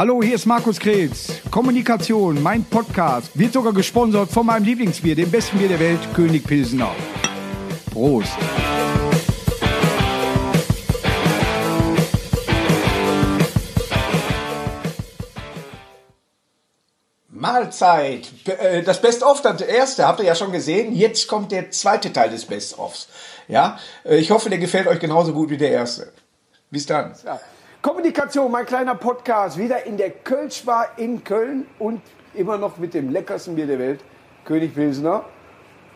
Hallo, hier ist Markus Kretz. Kommunikation, mein Podcast, wird sogar gesponsert von meinem Lieblingsbier, dem besten Bier der Welt, König Pilsener. Prost. Mahlzeit. Äh, Das Best-of, das erste, habt ihr ja schon gesehen. Jetzt kommt der zweite Teil des Best-ofs. Ja, äh, ich hoffe, der gefällt euch genauso gut wie der erste. Bis dann. Ja. Kommunikation, mein kleiner Podcast, wieder in der Kölschbar in Köln und immer noch mit dem leckersten Bier der Welt, König Pilsner.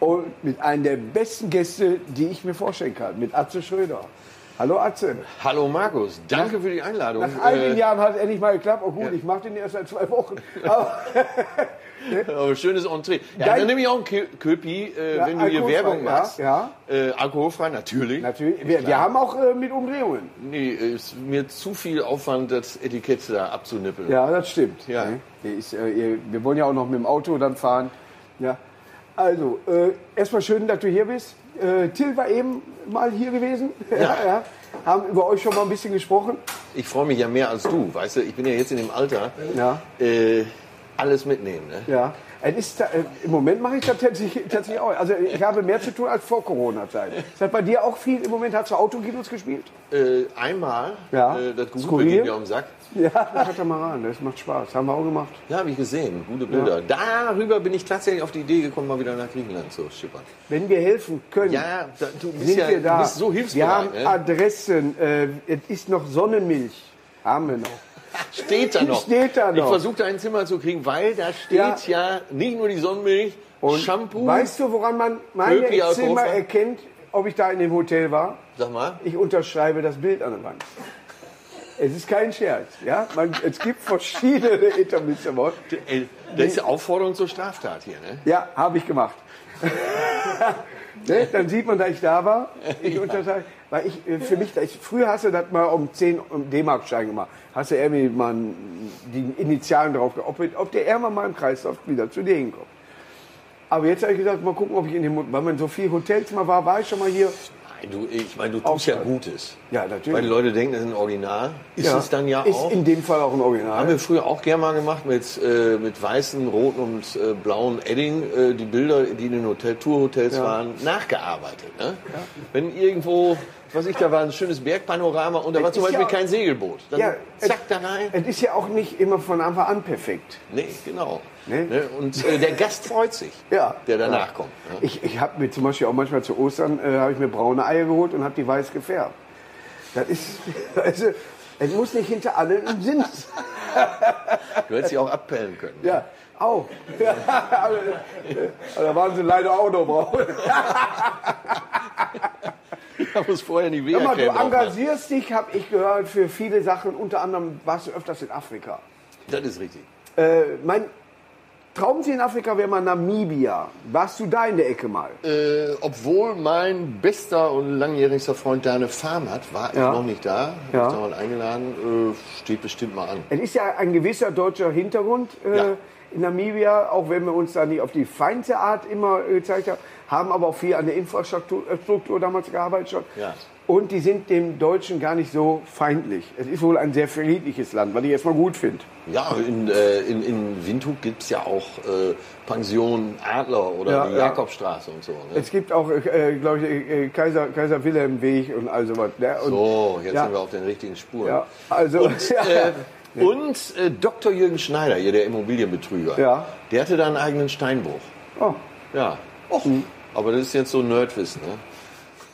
Und mit einem der besten Gäste, die ich mir vorstellen kann, mit Atze Schröder. Hallo Atze. Hallo Markus, danke für die Einladung. Nach einigen Äh, Jahren hat es endlich mal geklappt. Oh gut, ich mache den erst seit zwei Wochen. Aber aber schönes Entree. Ja, Dein- dann nehme ich auch einen Kö- Köpi, äh, Ja, wenn du hier Werbung ja, machst. ja. Äh, alkoholfrei, natürlich. natürlich, wir, wir haben auch äh, mit Umdrehungen. Nee, ist mir zu viel Aufwand, das Etikett da abzunippeln. Ja, das stimmt. Ja. Ist, äh, wir wollen ja auch noch mit dem Auto dann fahren. Ja. Also, äh, erstmal schön, dass du hier bist. Äh, Till war eben mal hier gewesen. Ja. ja. Haben über euch schon mal ein bisschen gesprochen. Ich freue mich ja mehr als du, weißt du, ich bin ja jetzt in dem Alter, Ja. äh, alles mitnehmen. Ne? Ja. Ist, äh, Im Moment mache ich das tatsächlich, tatsächlich auch. Also ich habe mehr zu tun als vor Corona-Zeit. Ist das bei dir auch viel? Im Moment hast du Autokinos gespielt? Äh, einmal, Ja. äh, das Gute Skurril? geht mir um den Sack. Ja, das hat mal ran. Das macht Spaß. Haben wir auch gemacht. Ja, habe ich gesehen, gute Bilder. Darüber bin ich tatsächlich auf die Idee gekommen, mal wieder nach Griechenland zu schippern. Wenn wir helfen können, Ja, da, du sind ja wir da. Du bist so wir hilfsbereit. haben ne? Adressen. Äh, es ist noch Sonnenmilch. Haben wir noch. Steht da noch. Steht da Ich noch. versuche da ein Zimmer zu kriegen, weil da steht ja, nicht nur die Sonnenmilch, Shampoo. Weißt du, woran man meine Möglich Zimmer erkennt, ob ich da in dem Hotel war? Sag mal. Ich unterschreibe das Bild an der Wand. Es ist kein Scherz. Ja? Man, es gibt verschiedene Etablissements. Ey, Das ist ja Aufforderung zur Straftat hier, ne? Ja, habe ich gemacht. ne? Dann sieht man, dass ich da war. Ich unterschreibe. Weil ich, äh, für mich, ich, früher hast du das mal um 10 um D-Mark-Schein gemacht. Hast du irgendwie mal die Initialen drauf, ob, ob der irgendwann mal im Kreislauf wieder zu dir hinkommt. Aber jetzt habe ich gesagt, mal gucken, ob ich in dem, weil man so viel Hotels mal war, war ich schon mal hier. Nein, du, ich meine, du tust ja Gutes. Ja, natürlich. Weil die Leute denken, das ist ein Original. Ist es dann ja ist auch. in dem Fall auch ein Haben Original. wir früher auch gern mal gemacht mit, äh, mit weißen, roten und äh, blauen Edding, äh, die Bilder, die in den Hotel, Tourhotels waren, nachgearbeitet. Ne? Wenn irgendwo, was ich da war, ein schönes Bergpanorama und da war Es zum ist Beispiel ja- kein Segelboot. Dann Ja, zack da rein. Es ist ja auch nicht immer von Anfang an perfekt. Nee, genau. Ne? Ne? Und äh, der Gast freut sich, Ja. der danach Ja. kommt. Ne? Ich, ich habe mir zum Beispiel auch manchmal zu Ostern äh, habe ich mir braune Eier geholt und habe die weiß gefärbt. Das ist, also, es muss nicht hinter allen ein Sinn sein. Du hättest sie auch abpellen können. Ja, auch. aber, äh, aber da waren sie leider auch noch braun. Da muss vorher die Sag mal, du engagierst dich, habe ich gehört, für viele Sachen. Unter anderem warst du öfters in Afrika. Das ist richtig. Äh, mein Traumziel in Afrika wäre mal Namibia. Warst du da in der Ecke mal? Äh, obwohl mein bester und langjährigster Freund da eine Farm hat, war ich Ja. noch nicht da. Ja. Hab ich da mal eingeladen. Äh, steht bestimmt mal an. Es ist ja ein gewisser deutscher Hintergrund äh, Ja. in Namibia, auch wenn wir uns da nicht auf die feinste Art immer äh, gezeigt haben, haben aber auch viel an der Infrastruktur äh, damals gearbeitet schon. Ja. Und die sind dem Deutschen gar nicht so feindlich. Es ist wohl ein sehr friedliches Land, was ich erstmal gut finde. Ja, in, äh, in, in Windhoek gibt es ja auch äh, Pension Adler oder Ja, die ja. Jakobstraße und so. Ne? Es gibt auch, äh, glaube ich, äh, Kaiser, Kaiser Wilhelm Weg und all sowas. Ne? Und, So, jetzt ja, sind wir auf den richtigen Spuren. ja, also, Und, äh, und äh, Dr. Jürgen Schneider, hier der Immobilienbetrüger, Ja. der hatte da einen eigenen Steinbruch. oh, Ja. Och, Aber das ist jetzt so Nerdwissen. Ne?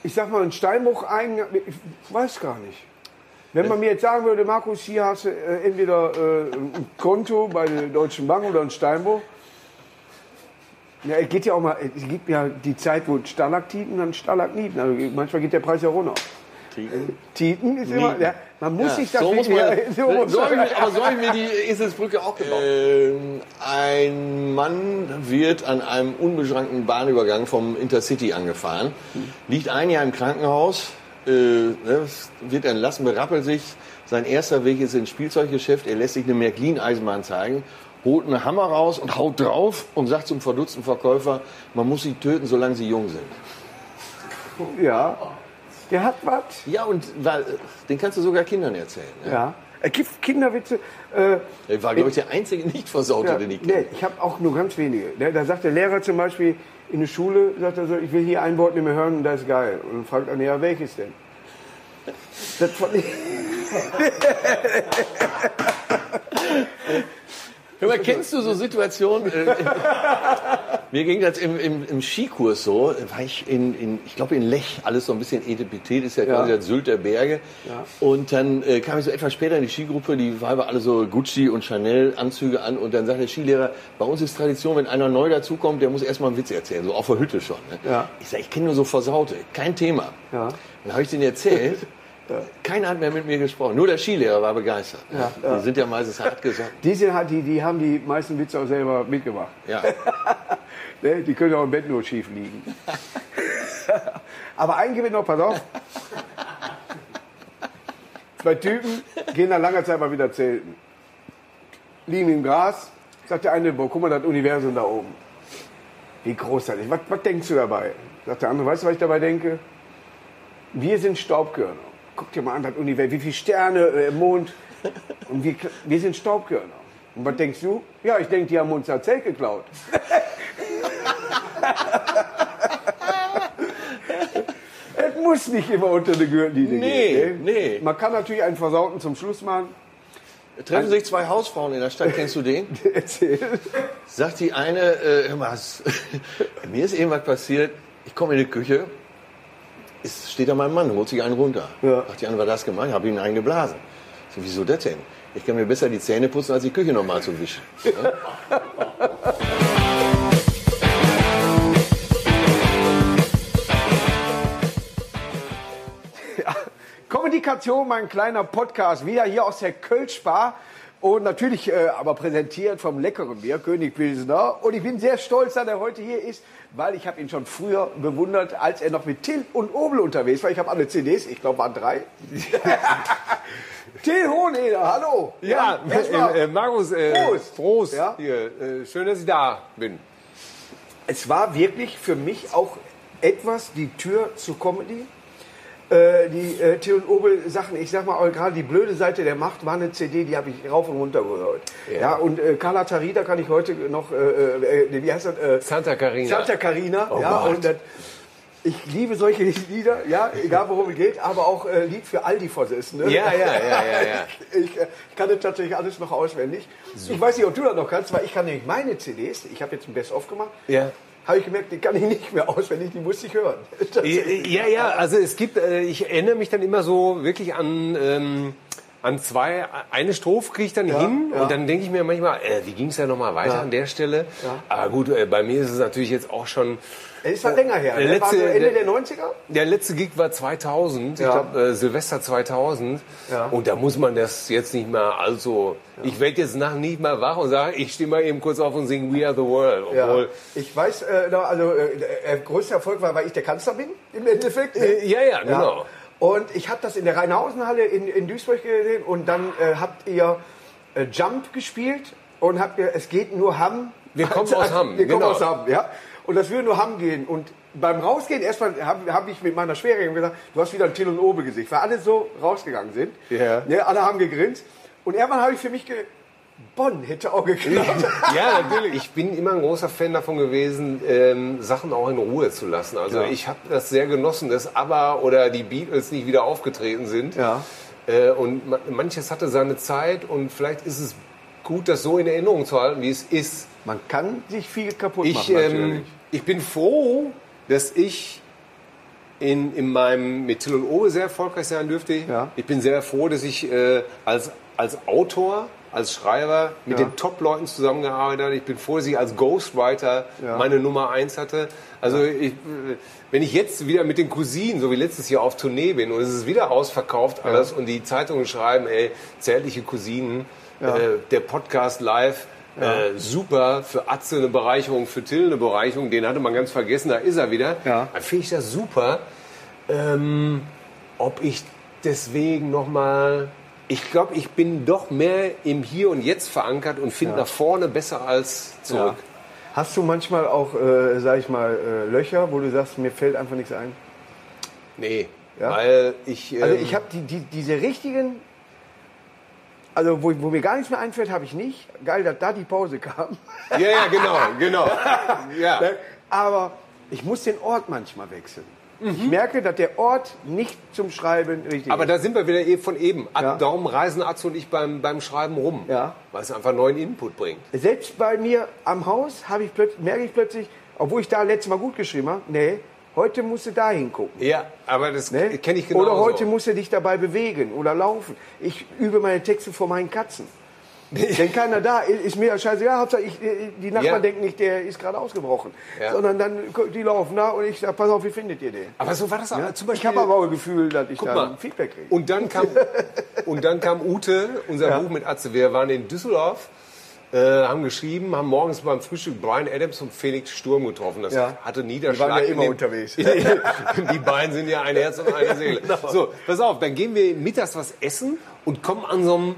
Ich sag mal, ein Steinbruch eigen, ich weiß gar nicht. Wenn man mir jetzt sagen würde, Markus, hier hast du äh, entweder äh, ein Konto bei der Deutschen Bank oder ein Steinbruch. Ja, es geht ja auch mal, es gibt ja die Zeit, wo Stalaktiten dann Stalagniten. Also manchmal geht der Preis ja runter. Titen ist immer, ja, man muss Ja, sich das so muss man, ja, so muss so ich, aber so habe ich mir die Eselsbrücke auch gebaut. Ähm, ein Mann wird an einem unbeschränkten Bahnübergang vom Intercity angefahren, liegt ein Jahr im Krankenhaus, äh, ne, wird entlassen, berappelt sich. Sein erster Weg ist ins Spielzeuggeschäft. Er lässt sich eine Märklin-Eisenbahn zeigen, holt einen Hammer raus und haut drauf und sagt zum verdutzten Verkäufer, man muss sie töten, solange sie jung sind. Ja, der hat was. Ja, und weil, den kannst du sogar Kindern erzählen. Ne? Ja. Es gibt Kinderwitze. Äh, Ich war, glaube ich, der einzige Nicht-Versaute, ja, den ich kenne. nee, ich habe auch nur ganz wenige. Ne, Da sagt der Lehrer zum Beispiel in der Schule, sagt er so, ich will hier ein Wort nicht mehr hören und das ist geil. Und dann fragt er, ja, welches denn? Das fand ich, Hör mal, kennst du so Situationen? äh, Mir ging das im, im, im Skikurs so, war ich in, in ich glaube in Lech, alles so ein bisschen Etepetete, ist ja quasi Ja. das Sylt der Berge. Und dann äh, kam ich so etwas später in die Skigruppe, die Weiber alle so Gucci und Chanel Anzüge an und dann sagt der Skilehrer, bei uns ist Tradition, wenn einer neu dazukommt, der muss erstmal einen Witz erzählen, so auf der Hütte schon. Ne? Ja. Ich sage, ich kenne nur so Versaute, kein Thema. Ja. Dann habe ich den erzählt. Keiner hat mehr mit mir gesprochen. Nur der Skilehrer war begeistert. Die sind ja meistens hart gesagt. die, sind halt, die, die haben die meisten Witze auch selber mitgemacht. Ja. Ne? Die können auch im Bett nur schief liegen. Aber ein Gewinn noch, pass auf. Zwei Typen gehen nach langer Zeit mal wieder zelten. Liegen im Gras, sagt der eine, boah, guck mal, das Universum da oben. Wie großartig. Was, was denkst du dabei? Sagt der andere, weißt du, was ich dabei denke? Wir sind Staubkörner. Guck dir mal an, das Universum, wie viele Sterne, äh, Mond. Und wir, wir sind Staubkörner. Und was denkst du? Ja, ich denke, die haben uns das Zelt geklaut. Es muss nicht immer unter der Gürtellinie Nee, gehen. ne? nee. Man kann natürlich einen Versauten zum Schluss machen. Treffen sich zwei Hausfrauen in der Stadt, kennst du den? Erzähl. Sagt die eine, äh, hör mal, was, mir ist irgendwas passiert, ich komme in die Küche, es steht da mein Mann, holt sich einen runter. Ja. Sagt die andere, war das? Ich habe ihn einen geblasen. Ich So, wieso das denn? Ich kann mir besser die Zähne putzen, als die Küche nochmal zu wischen. Kommunikation, mein kleiner Podcast, wieder hier aus der Kölsch-Bar. Und natürlich äh, aber präsentiert vom leckeren Bier, König Pilsner. Und ich bin sehr stolz, dass er heute hier ist, weil ich habe ihn schon früher bewundert, als er noch mit Till und Obel unterwegs war. Ich habe alle CDs, ich glaube waren drei. Till Hoheneder, hallo. Ja, erstmal, äh, äh, Markus, äh, Prost. Prost. Ja. Hier, äh, schön, dass ich da bin. es war wirklich für mich auch etwas die Tür zu Comedy. Äh, die äh, Till und Obel Sachen, ich sag mal gerade die blöde Seite der Macht war eine CD, die habe ich rauf und runter gehört. Ja, und äh, Carla Tarida kann ich heute noch, äh, äh, wie heißt das? Äh, Santa Carina. Santa Carina, Oh ja, Gott. und das, ich liebe solche Lieder, ja, egal worum es geht, aber auch äh, Lied für Aldi-Versessene. Ja, ja, ja, ja, ja. Ich, äh, ich kann das tatsächlich alles noch auswendig. Ich weiß nicht, ob du das noch kannst, weil ich kann nämlich meine CDs, ich habe jetzt ein Best-of gemacht, Ja. Habe ich gemerkt, die kann ich nicht mehr auswendig, die muss ich hören. Ja, ja, also es gibt, äh, ich erinnere mich dann immer so wirklich an, ähm, an zwei, eine Strophe kriege ich dann hin ja. und dann denke ich mir manchmal, äh, wie ging es ja nochmal weiter Ja. an der Stelle? Ja. Aber gut, äh, bei mir ist es natürlich jetzt auch schon, Es ist was länger her. der Ne? War so letzte- Ende der- der 90er? der letzte Gig war 2000, Ja. ich glaube äh, Silvester 2000 Ja. und da muss man das jetzt nicht mehr, also ich werde jetzt nach nicht mal wach und sage, ich stehe mal eben kurz auf und singe We Are the World, Ja. obwohl... Ich weiß, äh, also äh, der größte Erfolg war, weil ich der Kanzler bin, im Endeffekt. ne? Äh, ja, ja, genau. Und ich habe das in der Rheinhausenhalle in, in Duisburg gesehen und dann äh, habt ihr äh, Jump gespielt und habt ihr, es geht nur Hamm. Wir kommen aus Hamm, Wir kommen genau. aus Hamm, ja. Und das würde nur Hamm gehen. Und beim Rausgehen, erstmal habe hab ich mit meiner Schwägerin gesagt, du hast wieder ein Till und Obe Gesicht, weil alle so rausgegangen sind. Ja. Ne, alle haben gegrinst. Und irgendwann habe ich für mich ge Bonn hätte auch geklappt. Ja, natürlich. Ich bin immer ein großer Fan davon gewesen, ähm, Sachen auch in Ruhe zu lassen. Also Ja. ich habe das sehr genossen, dass ABBA oder die Beatles nicht wieder aufgetreten sind. Ja. Äh, und ma- manches hatte seine Zeit und vielleicht ist es gut, das so in Erinnerung zu halten, wie es ist. Man kann sich viel kaputt Ich, machen, ähm, ich bin froh, dass ich in, in meinem mit Till und Owe sehr erfolgreich sein dürfte. Ja. Ich bin sehr froh, dass ich äh, als, als Autor, als Schreiber mit Ja. den Top-Leuten zusammengearbeitet. Ich bin froh, dass ich als Ghostwriter Ja. meine Nummer eins hatte. Also ich, äh, wenn ich jetzt wieder mit den Cousinen, so wie letztes Jahr auf Tournee bin und es ist wieder ausverkauft alles und die Zeitungen schreiben, ey, zärtliche Cousinen, Ja. äh, der Podcast live, äh, super, für Atze eine Bereicherung, für Till eine Bereicherung, den hatte man ganz vergessen, da ist er wieder. Ja. Dann finde ich das super. Ähm, ob ich deswegen nochmal, ich glaube, ich bin doch mehr im Hier und Jetzt verankert und finde nach vorne besser als zurück. Ja. Hast du manchmal auch, äh, sag ich mal, äh, Löcher, wo du sagst, mir fällt einfach nichts ein? Nee, Ja? weil ich... Also ähm, ich habe die, die, diese richtigen Also, wo, wo mir gar nichts mehr einfällt, habe ich nicht. Geil, dass da die Pause kam. Ja, ja, genau, genau. Ja. Aber ich muss den Ort manchmal wechseln. Ich merke, dass der Ort nicht zum Schreiben richtig Aber ist. da sind wir wieder von eben. Ja. Darum reisen Atze und ich beim, beim Schreiben rum. Ja. Weil es einfach neuen Input bringt. Selbst bei mir am Haus ich merke ich plötzlich, obwohl ich da letztes Mal gut geschrieben habe, nee, heute musst du da hingucken. Ja, aber das Ne? kenne ich genau Oder heute musst du dich dabei bewegen oder laufen. Ich übe meine Texte vor meinen Katzen. Wenn keiner da ist, ist mir scheißegal. Hauptsache, ich, äh, die Nachbarn Ja. denken nicht, der ist gerade ausgebrochen. Ja. Sondern dann, die laufen da und ich sage, pass auf, wie findet ihr den? Aber so war das auch. Ja? Zum ich Beispiel, habe aber auch ein Gefühl, dass ich Guck da mal. Feedback kriege. Und dann kam, und dann kam Ute, unser Ja. Buch mit Atze. Wir waren in Düsseldorf, äh, haben geschrieben, haben morgens beim Frühstück Brian Adams und Felix Sturm getroffen. Das Ja. hatte Die Niederschlag. waren ja immer dem- unterwegs. Die beiden sind ja ein Herz und eine Seele. Genau. So, pass auf, dann gehen wir mittags was essen und kommen an so einem,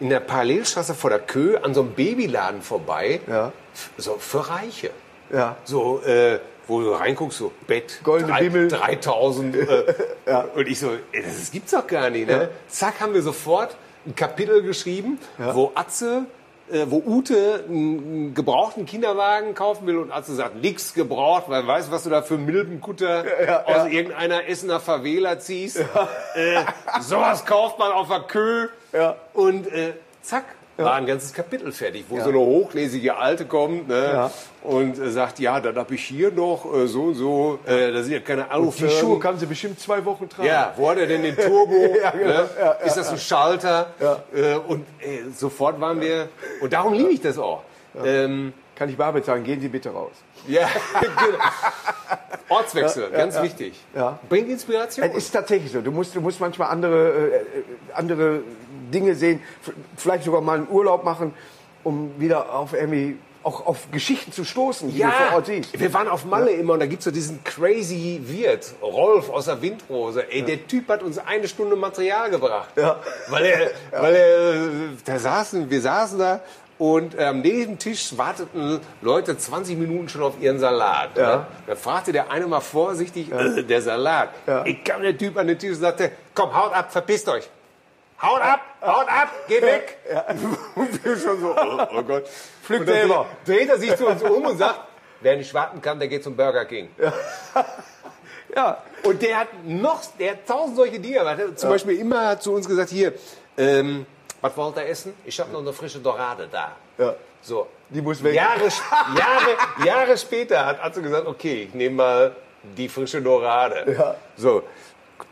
in der Parallelstraße vor der Kö, an so einem Babyladen vorbei. Ja. So für Reiche. Ja. So, äh, wo du reinguckst, so Bett, Goldene Bimmel. 3000. Äh, Und ich so, ey, das gibt's doch gar nicht. Ne? Ja. Zack, haben wir sofort ein Kapitel geschrieben, wo Atze, wo Ute einen, gebrauchten Kinderwagen kaufen will und Atze sagt, nix gebraucht, weil weißt du, was du da für Milbenkutter Ja, aus ja. irgendeiner Essener Favela ziehst. Äh, sowas kauft man auf der Kö. Ja. Und äh, zack, war ein ganzes Kapitel fertig, wo Ja. so eine hochlesige Alte kommt ne, Ja. und äh, sagt, ja, dann habe ich hier noch äh, so und so, äh, da sind ja keine Die Alufirmen. Schuhe kann sie bestimmt zwei Wochen tragen. Ja, wo hat er denn den Turbo? Ja, genau. ne? Ja, ist das ein Schalter? Ja. Äh, und äh, sofort waren wir, und darum liebe ich das auch. Ähm, Kann ich Barbet sagen, gehen Sie bitte raus. ja, genau. Ortswechsel, ganz ja. wichtig. Ja. Bringt Inspiration. Es ist tatsächlich so. Du musst, du musst manchmal andere, äh, äh, andere Dinge sehen, vielleicht sogar mal einen Urlaub machen, um wieder auf irgendwie auch auf Geschichten zu stoßen, die du vor Ort siehst. wir waren auf Malle immer und da gibt's so diesen crazy Wirt, Rolf aus der Windrose. Ey, der Typ hat uns eine Stunde Material gebracht. Ja. Weil er, weil er, da saßen, wir saßen da und ähm, neben dem Tisch warteten Leute 20 Minuten schon auf ihren Salat. Ja. Ne? Da fragte der eine mal vorsichtig, äh, der Salat. Ja. Ich kam der Typ an den Tisch und sagte, komm, haut ab, verpisst euch. Haut ab, haut ab, geh weg. Und wir schon so, oh, oh Gott. Pflück Und dann selber. Dreht er sich zu uns um und sagt, wer nicht warten kann, der geht zum Burger King. Ja, Und der hat noch, der hat tausend solche Dinge. Er hat zum Beispiel immer zu uns gesagt, hier, ähm, was wollt ihr essen? Ich habe noch eine frische Dorade da. Ja. So. Die muss weg. Jahre, Jahre, Jahre später hat Atze gesagt, okay, ich nehme mal die frische Dorade. Ja. So,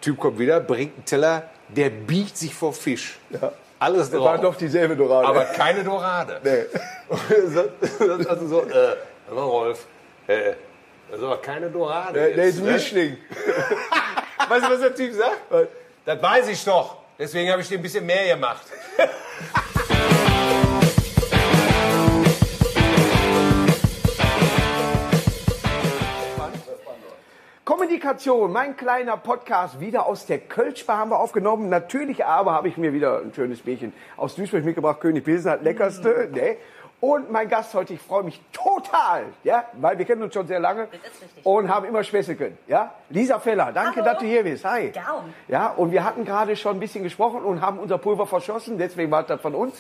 Typ kommt wieder, bringt einen Teller, der biegt sich vor Fisch. Ja. Alles drauf. war doch dieselbe Dorade. aber keine Dorade. Nee. Also so, äh, Rolf, äh, das ist aber keine Dorade. der, der ist ein ne? Mischling. Weißt du, was der Typ sagt? Das weiß ich doch. Deswegen habe ich dir ein bisschen mehr gemacht. Kommunikation, mein kleiner Podcast, wieder aus der Kölschbar haben wir aufgenommen. Natürlich aber habe ich mir wieder ein schönes Bierchen aus Duisburg mitgebracht. König Pilsen hat leckerste. Ne? Und mein Gast heute, ich freue mich total, ja, weil wir kennen uns schon sehr lange und haben immer Späße können. Ja? Lisa Feller, danke, Hallo. dass du hier bist. Hi. Gern. Ja, und wir hatten gerade schon ein bisschen gesprochen und haben unser Pulver verschossen, deswegen war das von uns.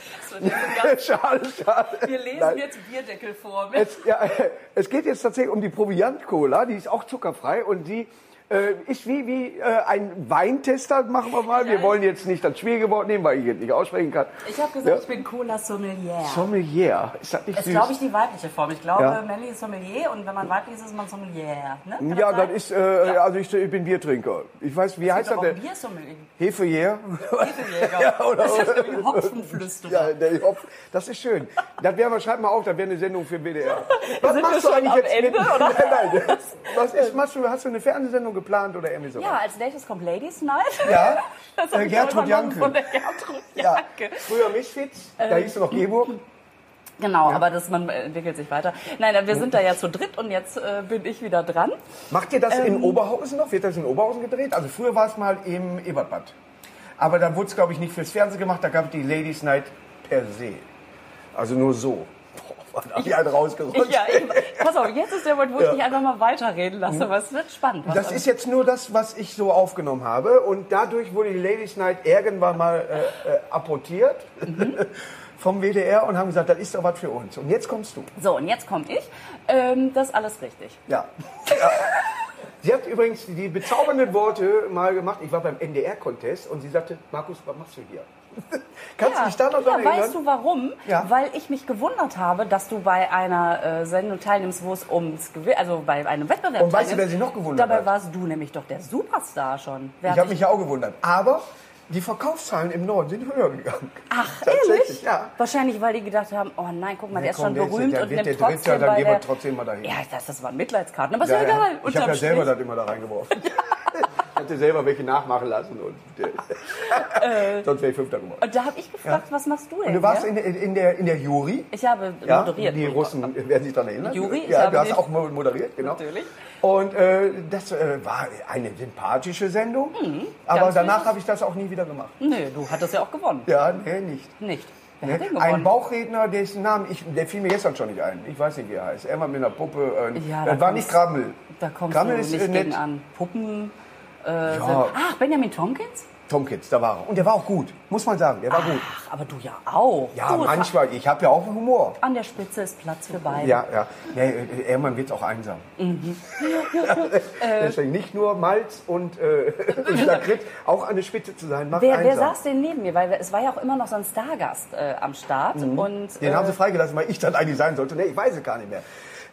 Das schade, schade. Wir lesen Nein. jetzt Bierdeckel vor. Es, ja, es geht jetzt tatsächlich um die Proviant-Cola, die ist auch zuckerfrei und die äh, ist wie, wie äh, ein Weintester, machen wir mal. Wir wollen jetzt nicht das schwierige Wort nehmen, weil ich es nicht aussprechen kann. Ich habe gesagt, Ja. ich bin Cola Sommelier. Sommelier, ist das nicht ist, süß? glaube ich, die weibliche Form. Ich glaube, Ja. männlich ist Sommelier und wenn man weiblich ist, ist man Sommelier. Ne? Kann ja, das ist, äh, Ja. also ich, ich bin Biertrinker. Ich weiß, wie Es heißt das denn? auch Biersommelier. Hefejer? Hefejäger. Ja, oder- das ist nämlich Hopfenflüsterer. Ja, der Hopf, das ist schön. Das wäre, schreib mal auf, das wäre eine Sendung für WDR. Was Sind wir schon am Ende, oder? Nein, nein. Was ist, machst du, hast du eine Fernsehsendung geplant oder irgendwie so? Ja, als nächstes kommt Ladies Night. Ja, Das äh, Gertrud Janke. Von der Gertrud Ja, Janke. früher Misfits, da hieß es noch Geburg. Genau, aber das, man entwickelt sich weiter. Nein, wir sind da ja zu dritt und jetzt äh, bin ich wieder dran. Macht ihr das Ähm. in Oberhausen noch? Wird das in Oberhausen gedreht? Also früher war es mal im Ebertbad. Aber da wurde es, glaube ich, nicht fürs Fernsehen gemacht, da gab es die Ladies Night per se. Also nur so. Dann hab ich einen rausgerutscht. Ja, ich, pass auf, jetzt ist der Moment, wo ich dich einfach mal weiterreden lasse, aber es wird spannend. Das ist jetzt nur das, was ich so aufgenommen habe. Und dadurch wurde die Ladies Night irgendwann mal äh, äh, apportiert vom WDR und haben gesagt, das ist doch was für uns. Und jetzt kommst du. so, und jetzt komme ich. Ähm, das ist alles richtig. Ja. ja. Sie hat übrigens die bezaubernden Worte mal gemacht. Ich war beim NDR-Contest und sie sagte, Markus, was machst du hier? Kannst du dich da noch ja, erinnern? weißt du warum? Ja. Weil ich mich gewundert habe, dass du bei einer äh, Sendung teilnimmst, wo es ums Gewinn, also bei einem Wettbewerb Und weißt du, wer sich noch gewundert Dabei hat? warst du nämlich doch der Superstar schon. Wer Ich habe mich ja auch gewundert. Aber die Verkaufszahlen im Norden sind höher gegangen. Ach, ehrlich? ja. Wahrscheinlich, weil die gedacht haben, oh nein, guck mal, der ist schon der ist- berühmt der und wird nimmt der Dritte, dann gehen wir der... trotzdem mal dahin. Ja, das, das waren Mitleidskarten, aber ist ja, egal. Ich habe ja selber das immer da reingeworfen. hatte selber welche nachmachen lassen und äh, sonst wäre ich Fünfter geworden. Und da habe ich gefragt, was machst du denn Und du warst hier? in, in, der, in der Jury. Ich habe Ja, moderiert. die Russen werden sich daran erinnern. Jury, ja, habe du hast auch mo- moderiert, genau. Natürlich. Und äh, das äh, war eine sympathische Sendung, aber Mhm. ganz danach habe ich das auch nie wieder gemacht. Nö, du hattest ja auch gewonnen. Ja, nee, nicht. Nicht. Nee. denn Ein? Bauchredner, dessen Namen, ich, der fiel mir gestern schon nicht ein. Ich weiß nicht, wie er heißt. Er war mit einer Puppe. Äh, Ja, war nicht Grammel. Da kommst Grammel du ist nicht äh, nett. an. Puppen äh, Ja. Ach, Benjamin Tompkins? Tomkins, da war er. Und der war auch gut, muss man sagen. Der war gut. Ach, aber du ja auch. Ja, du, manchmal. Ich habe ja auch Humor. An der Spitze ist Platz für beide. Ja, ja. Nee, äh, irgendwann wird es auch einsam. Mhm. Deswegen nicht nur Malz und, äh, und auch an der Spitze zu sein, macht Wer, wer einsam. saß denn neben mir? Weil es war ja auch immer noch so ein Stargast äh, am Start. Und, Mhm. Den haben äh, sie freigelassen, weil ich dann eigentlich sein sollte. Nee, ich weiß es gar nicht mehr.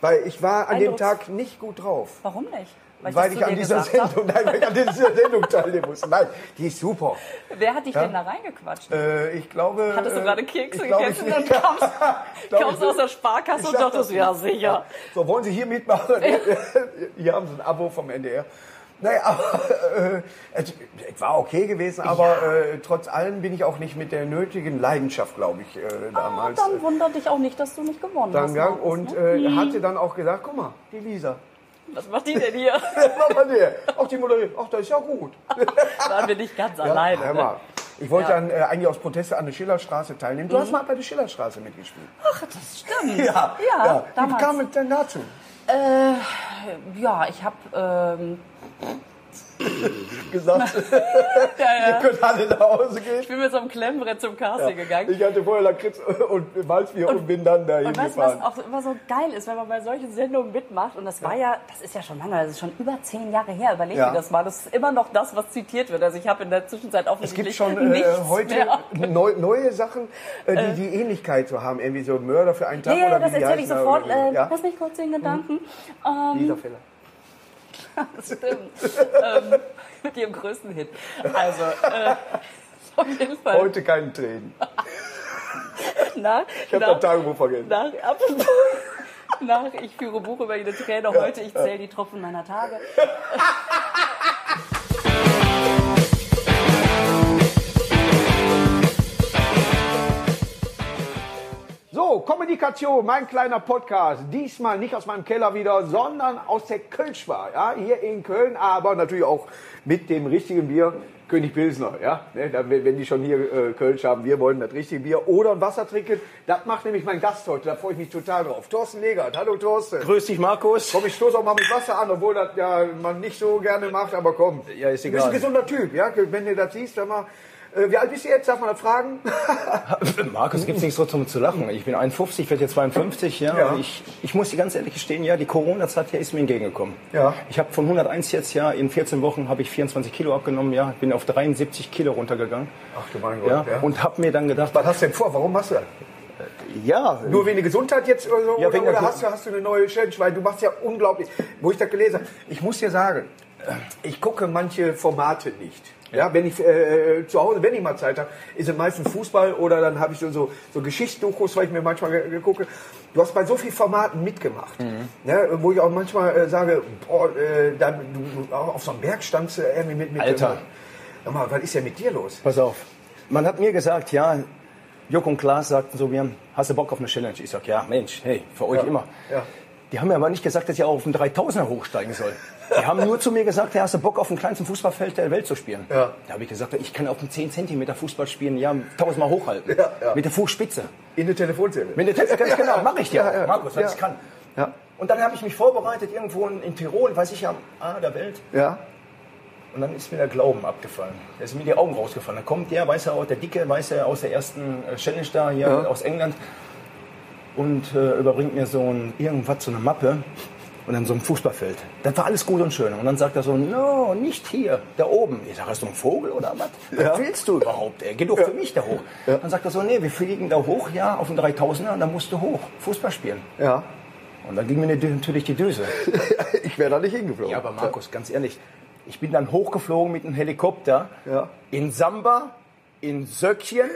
Weil ich war an dem Eindrucks- Tag nicht gut drauf. Warum nicht? Weil, das ich an dieser. Sendung, nein, weil ich an dieser Sendung teilnehmen musste. Nein, die ist super. Wer hat dich Ja? denn da reingequatscht? Äh, ich glaube. Hattest du äh, gerade Kekse ich glaube, gegessen ich- und kamst, ich- aus der Sparkasse und dachtest, ja sicher. So, wollen Sie hier mitmachen? hier haben Sie ein Abo vom NDR. Naja, aber äh, es, es war okay gewesen, aber äh, trotz allem bin ich auch nicht mit der nötigen Leidenschaft, glaube ich, äh, Ah, damals dann äh, wundert dich auch nicht, dass du nicht gewonnen hast. Markus, und ne? äh, hatte dann auch gesagt, guck mal, die Lisa. Was macht die denn hier? Mach mal der. Auch die moderiert. Ach, das ist ja gut. Waren wir nicht ganz Ja, alleine. hör ne? Ich wollte Ja. Mhm. dann äh, eigentlich aus Proteste an der Schillerstraße teilnehmen. Du hast mal bei der Schillerstraße mitgespielt. Ach, das stimmt. Ja, ja, Wie damals. kam es denn dazu? Äh, ja, ich habe ähm, Gesagt, ja, ja. ihr könnt alle nach Hause gehen. ich bin mit so einem Klemmbrett zum Casting gegangen. Ich hatte vorher Lakritz und Malzbier und, bin dann dahin Und weißt du, was gefahren. auch immer so geil ist, wenn man bei solchen Sendungen mitmacht? Und das war ja, das ist ja schon lange, das ist schon über zehn Jahre her. Überleg Ja. dir das mal. Das ist immer noch das, was zitiert wird. Also ich habe in der Zwischenzeit Es offensichtlich gibt schon äh, nichts heute neu, neue Sachen, äh, die die Ähnlichkeit so haben. Irgendwie so Mörder für einen Tag Ja, ja, oder das wie die erzähle ich sofort. Äh, ja? Lass mich kurz den Gedanken. Lisa Feller. Das stimmt. ähm, mit ihrem größten Hit. Also, äh, auf jeden Fall. Heute keine Tränen. nach, Ich habe das Tagebuch vergessen. nach, apropos, nach, ich führe Buch über jede Träne. Heute, ich zähle die Tropfen meiner Tage. Kommunikation, mein kleiner Podcast. Diesmal nicht aus meinem Keller wieder, sondern aus der Kölschbar. Ja, hier in Köln, aber natürlich auch mit dem richtigen Bier. König Pilsner, ja. Ne, wenn die schon hier äh, Kölsch haben, wir wollen das richtige Bier oder ein Wasser trinken. Das macht nämlich mein Gast heute, da freue ich mich total drauf. Thorsten Legert, hallo Thorsten. Grüß dich, Markus. Komm, ich stoße auch mal mit Wasser an, obwohl das ja man nicht so gerne macht, aber komm. Ja, ist Du bist ein egal. gesunder Typ, ja. Wenn du das siehst, sag mal, äh, wie alt bist du jetzt? Darf man das fragen? Markus, gibt's nichts so zum zu lachen. Ich bin 51, werde jetzt 52, ja. Ja. Ich, ich muss dir ganz ehrlich gestehen, ja, die Corona-Zeit hier ist mir entgegengekommen. Ja. Ich habe von 101 jetzt, ja, in 14 Wochen habe ich 24 Kilo abgenommen, ja. Bin auf 73 Kilo runtergegangen. Ach du mein Gott, Ja. ja. Und habe mir dann gedacht, Was hast du denn vor? Warum machst du das? ja, Nur wegen der Gesundheit jetzt oder so? Ja, oder oder hast, du, hast du eine neue Challenge? Weil du machst ja unglaublich. Wo ich das gelesen habe, ich muss dir sagen, ich gucke manche Formate nicht. Ja, wenn ich äh, zu Hause, wenn ich mal Zeit habe, ist es meistens Fußball oder dann habe ich so, so, so Geschichtsdokus, weil ich mir manchmal gegucke. Du hast bei so vielen Formaten mitgemacht, Mhm. ne, wo ich auch manchmal äh, sage, boah, äh, da, du, auf so einem Berg standst du irgendwie mit, mit Alter. Sag mal, was ist denn mit dir los? pass auf. Man hat mir gesagt, ja, Jörg und Klaas sagten so mir, hast du Bock auf eine Challenge? Ich sag, ja, Mensch, hey, für euch immer. ja. Die haben mir aber nicht gesagt, dass ich auch auf den 3000er hochsteigen soll. Die haben nur zu mir gesagt, hast du Bock auf dem kleinsten Fußballfeld der Welt zu spielen? Ja. Da habe ich gesagt, ich kann auf dem 10 cm Fußball spielen, ja, tausendmal hochhalten. Ja, ja. Mit der Fußspitze. In der Telefonzelle. Mit der Te- ganz genau, mache ich dir Ja, ja. Markus, Ja. ich kann. Ja. Und dann habe ich mich vorbereitet, irgendwo in, in Tirol, weiß ich, am A der Welt. Ja. Und dann ist mir der Glauben abgefallen. Da sind mir die Augen rausgefallen. Da kommt der, weiß er auch, der Dicke, weiß er aus der ersten äh, Challenge da hier Ja. aus England und äh, überbringt mir so ein irgendwas, so eine Mappe und dann so ein Fußballfeld. Das war alles gut und schön. Und dann sagt er so, no, nicht hier, da oben. Ich sage, hast du einen Vogel oder was? Was willst du überhaupt? Ey? Geh doch für mich da hoch. Dann sagt er so, nee, wir fliegen da hoch, ja, auf den 3000er und dann musst du hoch, Fußball spielen. Ja. Und dann ging mir natürlich die Düse. Ich wäre da nicht hingeflogen. Ja, aber Markus, ganz ehrlich, ich bin dann hochgeflogen mit einem Helikopter Ja. in Samba, in Söckchen,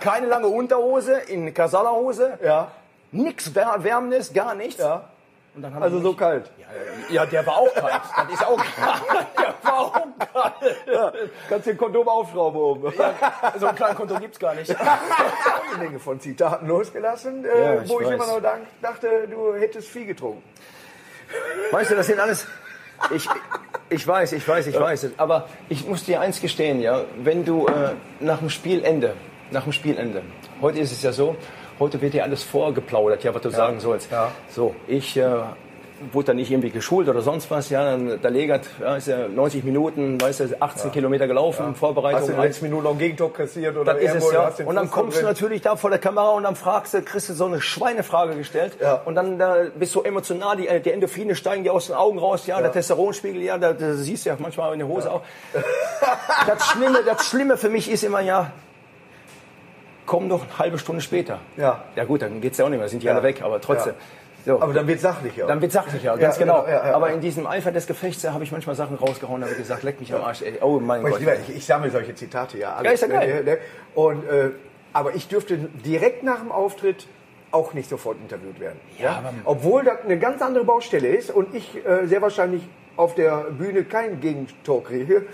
keine lange Unterhose, in Kasalahose, Ja. nix Wär- Wärmendes, gar nichts. Ja. Und dann haben Also so mich- kalt. Ja, der war auch kalt. Das ist auch kalt. Der war auch kalt. Ja. Kannst den Kondom aufschrauben oben. Ja, so ein kleinen Konto gibt's gar nicht. eine Menge von Zitaten losgelassen, äh, Ja, ich wo ich weiß. immer noch dank, dachte, du hättest viel getrunken. Weißt du, das sind alles. Ich, ich weiß, ich weiß, ich weiß. es. Aber ich muss dir eins gestehen, ja, wenn du äh, nach dem Spielende, nach dem Spielende, heute ist es ja so, heute wird dir alles vorgeplaudert, ja, was du sagen sollst. Ja. So, ich äh, wurde da nicht irgendwie geschult oder sonst was, ja, dann, der Legert, ja, ist ja 90 Minuten, weißt du, 18 Kilometer gelaufen, Vorbereitung. Hast du in den letzten Minuten noch einen Gegentor kassiert oder Das ist irgendwo, es, ja. Und dann Fuß kommst du verbrennt? natürlich da vor der Kamera und dann fragst du, kriegst du so eine Schweinefrage gestellt. Ja. Und dann da bist du emotional, die, die Endorphine steigen dir aus den Augen raus, ja, der Testosteronspiegel, ja, da, da siehst du ja manchmal in der Hose auch. Das Schlimme, das Schlimme für mich ist immer, ja, komm doch eine halbe Stunde später. Ja. Ja gut, dann geht's ja auch nicht mehr, sind die Ja. alle weg, aber trotzdem. So. Aber dann wird sachlicher. Dann wird sachlicher, ganz Ja, genau. genau, ja, ja, aber ja. in diesem Eifer des Gefechts habe ich manchmal Sachen rausgehauen, da habe ich gesagt, leck mich am Arsch, ey. Oh mein Gott. lieber, ich, ich sammle solche Zitate ja alle. Ja, ist ja geil. Ne, ne? Und, äh, aber ich dürfte direkt nach dem Auftritt auch nicht sofort interviewt werden. Ja, Obwohl das eine ganz andere Baustelle ist und ich äh, sehr wahrscheinlich auf der Bühne keinen Gegentor kriege.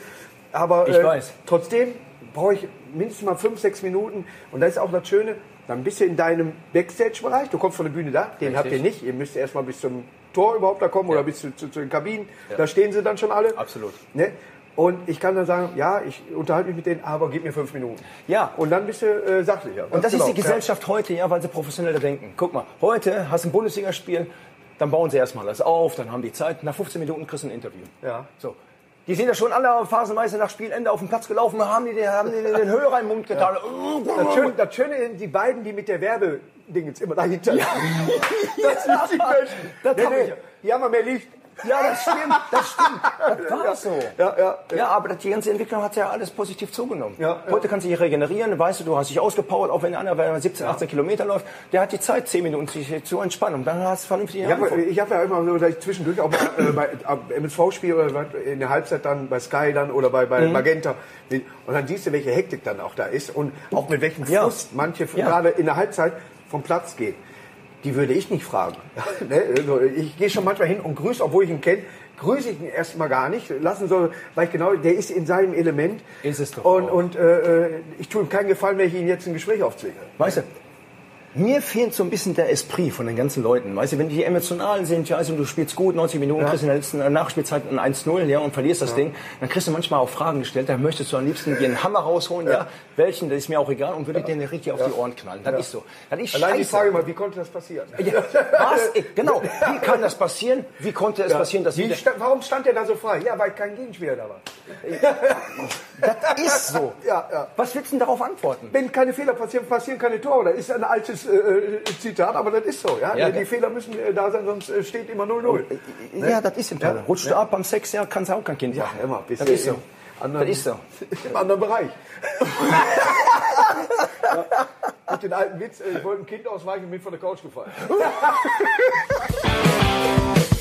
Aber Ich äh, weiß. trotzdem brauche ich mindestens mal fünf, sechs Minuten. Und das ist auch das Schöne, dann bist du in deinem Backstage-Bereich. Du kommst von der Bühne da, den habt ihr nicht. Ihr müsst erst mal bis zum Tor überhaupt da kommen oder bis zu, zu, zu den Kabinen. Da stehen sie dann schon alle. Absolut. Ne? Und ich kann dann sagen, ja, ich unterhalte mich mit denen, aber gib mir fünf Minuten. Ja. Und dann bist du äh, sachlicher. Und das Ganz ist die genau. Gesellschaft heute, ja, weil sie professioneller denken. Guck mal, heute hast du ein Bundesligaspiel, dann bauen sie erstmal das auf, dann haben die Zeit, nach 15 Minuten kriegst du ein Interview. Ja. So. Die sind ja schon alle phasenweise nach Spielende auf dem Platz gelaufen, haben die, den- haben die den Hörer im Mund getan. Ja. Das, Schöne, das Schöne sind die beiden, die mit der Werbedingens immer dahinter. Ja. Das sind die Besten. Das Nee, nee. Hier haben wir mehr Licht. Ja, das stimmt, das stimmt. Das war so. Ja, ja. Ja, aber die ganze Entwicklung hat ja alles positiv zugenommen. Ja, ja. Heute kannst du dich regenerieren, weißt du, du hast dich ausgepowert, auch wenn andere wenn er 17, 18 Kilometer läuft, der hat die Zeit, 10 Minuten sich zu entspannen. Und dann hast du vernünftig Ich habe hab ja immer so, dass ich zwischendurch auch mal äh, bei MSV-Spiel oder in der Halbzeit dann bei Sky dann oder bei, Mhm. bei Magenta. Und dann siehst du, welche Hektik dann auch da ist und auch mit welchem Ja. Frust manche Ja. gerade in der Halbzeit vom Platz gehen. Die würde ich nicht fragen. Ne? Also ich gehe schon manchmal hin und grüße, obwohl ich ihn kenne, grüße ich ihn erstmal gar nicht. Lassen so, weil ich genau, der ist in seinem Element. Ist es doch Und, auch. und äh, ich tue ihm keinen Gefallen, wenn ich ihn jetzt ein Gespräch aufzwinge. Weißt du, mir fehlt so ein bisschen der Esprit von den ganzen Leuten. Weißt du, wenn die emotional sind, ja, also du spielst gut, 90 Minuten, kriegst in der letzten äh, Nachspielzeit ein 1-0, ja, und verlierst das Ding, dann kriegst du manchmal auch Fragen gestellt, da möchtest du am liebsten dir einen Hammer rausholen, ja, welchen, das ist mir auch egal, und würde dir richtig auf die Ohren knallen. Das ist so. Das ist Allein scheiße. Frage mal, wie konnte das passieren? Ja, was? Genau. Wie kann das passieren? Wie konnte es passieren, dass Wie sta warum stand er da so frei? Ja, weil kein Gegenspieler da war. Das ist so. Ja, ja. Was willst du denn darauf antworten? Wenn keine Fehler passieren, passieren keine Tore. Das ist ein altes äh, äh, Zitat, aber das ist so. Ja? Ja, die ja. Fehler müssen äh, da sein, sonst äh, steht immer 0-0. Ja, das ist im Teil. Rutscht du ab beim Sex, ja, kannst du auch kein Kind Ja, immer. Bist Das ist so. im Anderen, Das ist so. Im anderen Bereich. ja. Mit den alten Witz, ich wollte ein Kind ausweichen und bin von der Couch gefallen.